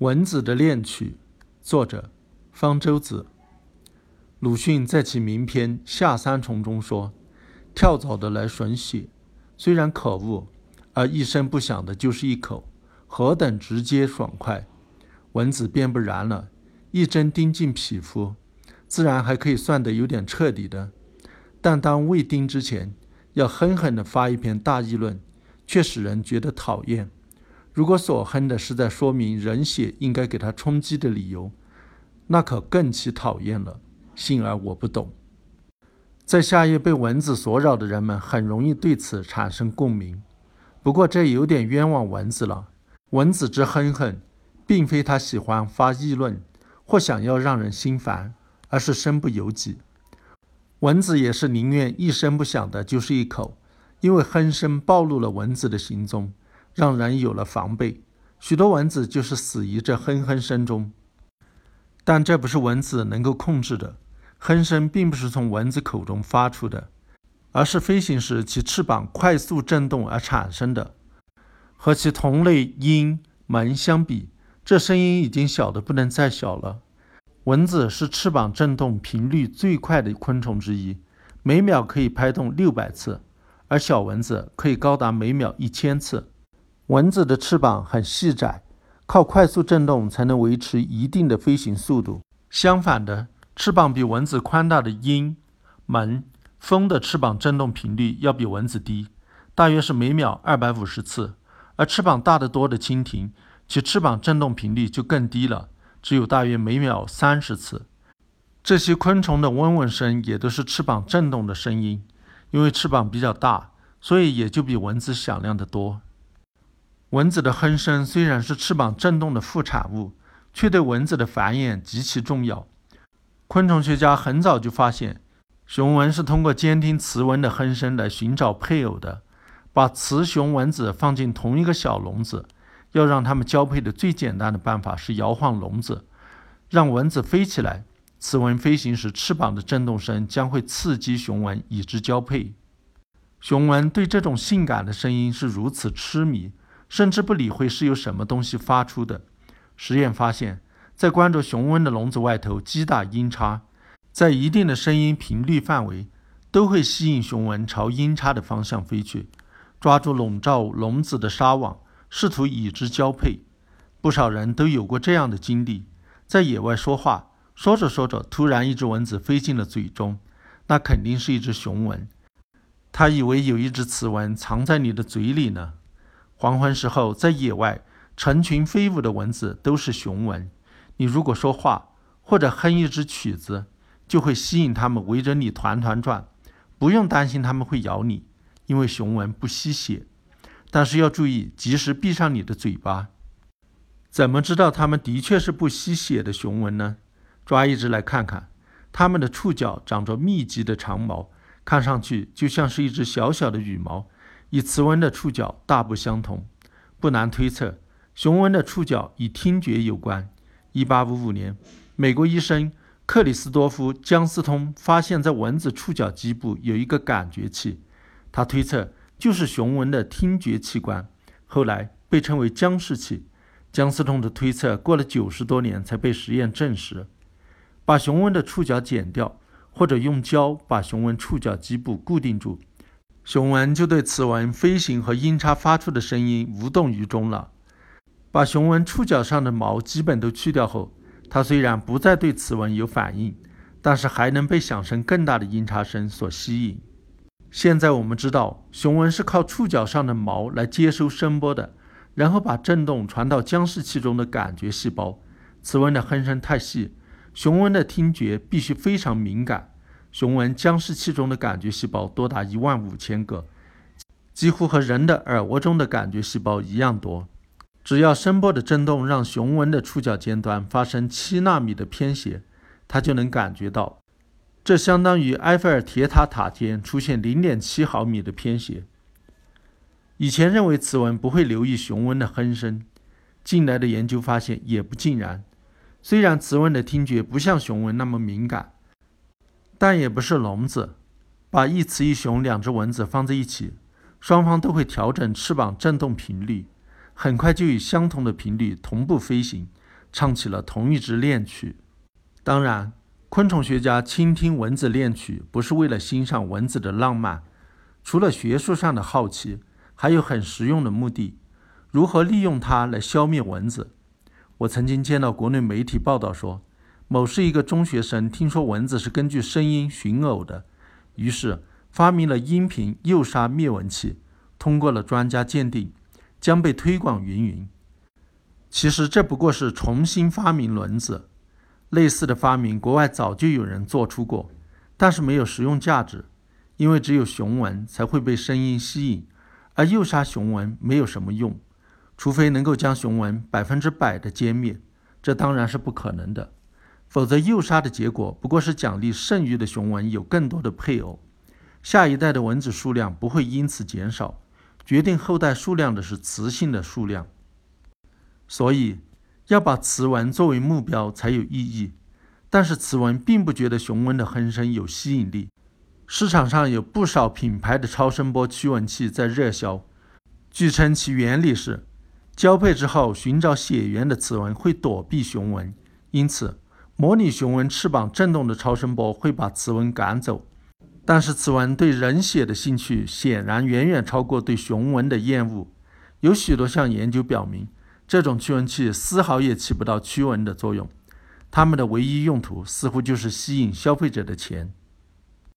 蚊子的恋曲，作者方舟子。鲁迅在其名篇《下三重》中说：“跳蚤的来吮血，虽然可恶，而一声不响的就是一口，何等直接爽快！蚊子便不然了，一针钉进皮肤，自然还可以算得有点彻底的。但当未钉之前，要狠狠地发一篇大议论，却使人觉得讨厌。”如果所哼的是在说明人血应该给他充饥的理由，那可更其讨厌了。幸而我不懂。在夏夜被蚊子所扰的人们很容易对此产生共鸣。不过这有点冤枉蚊子了。蚊子之哼哼，并非他喜欢发议论或想要让人心烦，而是身不由己。蚊子也是宁愿一声不响的，就是一口，因为哼声暴露了蚊子的行踪。让人有了防备，许多蚊子就是死于这哼哼声中。但这不是蚊子能够控制的，哼声并不是从蚊子口中发出的，而是飞行时其翅膀快速振动而产生的。和其同类鹰、门相比，这声音已经小得不能再小了。蚊子是翅膀振动频率最快的昆虫之一，每秒可以拍动六百次，而小蚊子可以高达每秒一千次。蚊子的翅膀很细窄，靠快速振动才能维持一定的飞行速度。相反的，翅膀比蚊子宽大的鹰、门、蜂的翅膀振动频率要比蚊子低，大约是每秒二百五十次。而翅膀大得多的蜻蜓，其翅膀振动频率就更低了，只有大约每秒三十次。这些昆虫的嗡嗡声也都是翅膀振动的声音，因为翅膀比较大，所以也就比蚊子响亮得多。蚊子的哼声虽然是翅膀振动的副产物，却对蚊子的繁衍极其重要。昆虫学家很早就发现，雄蚊是通过监听雌蚊的哼声来寻找配偶的。把雌雄蚊子放进同一个小笼子，要让它们交配的最简单的办法是摇晃笼子，让蚊子飞起来。雌蚊飞行时翅膀的振动声将会刺激雄蚊，以之交配。雄蚊对这种性感的声音是如此痴迷。甚至不理会是由什么东西发出的。实验发现，在关着雄蚊的笼子外头击打音叉，在一定的声音频率范围，都会吸引雄蚊朝音叉的方向飞去，抓住笼罩笼子的纱网，试图与之交配。不少人都有过这样的经历：在野外说话，说着说着，突然一只蚊子飞进了嘴中，那肯定是一只雄蚊。他以为有一只雌蚊藏在你的嘴里呢。黄昏时候，在野外成群飞舞的蚊子都是雄蚊。你如果说话或者哼一支曲子，就会吸引它们围着你团团转。不用担心它们会咬你，因为雄蚊不吸血。但是要注意，及时闭上你的嘴巴。怎么知道它们的确是不吸血的雄蚊呢？抓一只来看看，它们的触角长着密集的长毛，看上去就像是一只小小的羽毛。与雌蚊的触角大不相同，不难推测，雄蚊的触角与听觉有关。1855年，美国医生克里斯多夫·姜斯通发现，在蚊子触角基部有一个感觉器，他推测就是雄蚊的听觉器官，后来被称为姜氏器。姜斯通的推测过了九十多年才被实验证实。把雄蚊的触角剪掉，或者用胶把雄蚊触角基部固定住。雄蚊就对雌蚊飞行和音叉发出的声音无动于衷了。把雄蚊触角上的毛基本都去掉后，它虽然不再对雌蚊有反应，但是还能被响声更大的音叉声所吸引。现在我们知道，雄蚊是靠触角上的毛来接收声波的，然后把振动传到僵视器中的感觉细胞。雌蚊的哼声太细，雄蚊的听觉必须非常敏感。雄蚊僵尸器中的感觉细胞多达一万五千个，几乎和人的耳蜗中的感觉细胞一样多。只要声波的振动让雄蚊的触角尖端发生七纳米的偏斜，它就能感觉到。这相当于埃菲尔铁塔塔尖出现零点七毫米的偏斜。以前认为雌蚊不会留意雄蚊的哼声，近来的研究发现也不尽然。虽然雌蚊的听觉不像雄蚊那么敏感。但也不是聋子，把一雌一雄两只蚊子放在一起，双方都会调整翅膀振动频率，很快就以相同的频率同步飞行，唱起了同一支恋曲。当然，昆虫学家倾听蚊子恋曲，不是为了欣赏蚊子的浪漫，除了学术上的好奇，还有很实用的目的：如何利用它来消灭蚊子。我曾经见到国内媒体报道说，某市一个中学生听说蚊子是根据声音寻偶的，于是发明了音频诱杀灭蚊器，通过了专家鉴定，将被推广云云。其实这不过是重新发明轮子，类似的发明国外早就有人做出过，但是没有实用价值，因为只有雄蚊才会被声音吸引，而诱杀雄蚊没有什么用。除非能够将雄蚊百分之百的歼灭，这当然是不可能的。否则，诱杀的结果不过是奖励剩余的雄蚊有更多的配偶，下一代的蚊子数量不会因此减少。决定后代数量的是雌性的数量，所以要把雌蚊作为目标才有意义。但是，雌蚊并不觉得雄蚊的哼声有吸引力。市场上有不少品牌的超声波驱蚊器在热销，据称其原理是。交配之后，寻找血源的雌蚊会躲避雄蚊，因此模拟雄蚊翅膀震动的超声波会把雌蚊赶走。但是雌蚊对人血的兴趣显然远远超过对雄蚊的厌恶。有许多项研究表明，这种驱蚊器丝毫也起不到驱蚊的作用，它们的唯一用途似乎就是吸引消费者的钱。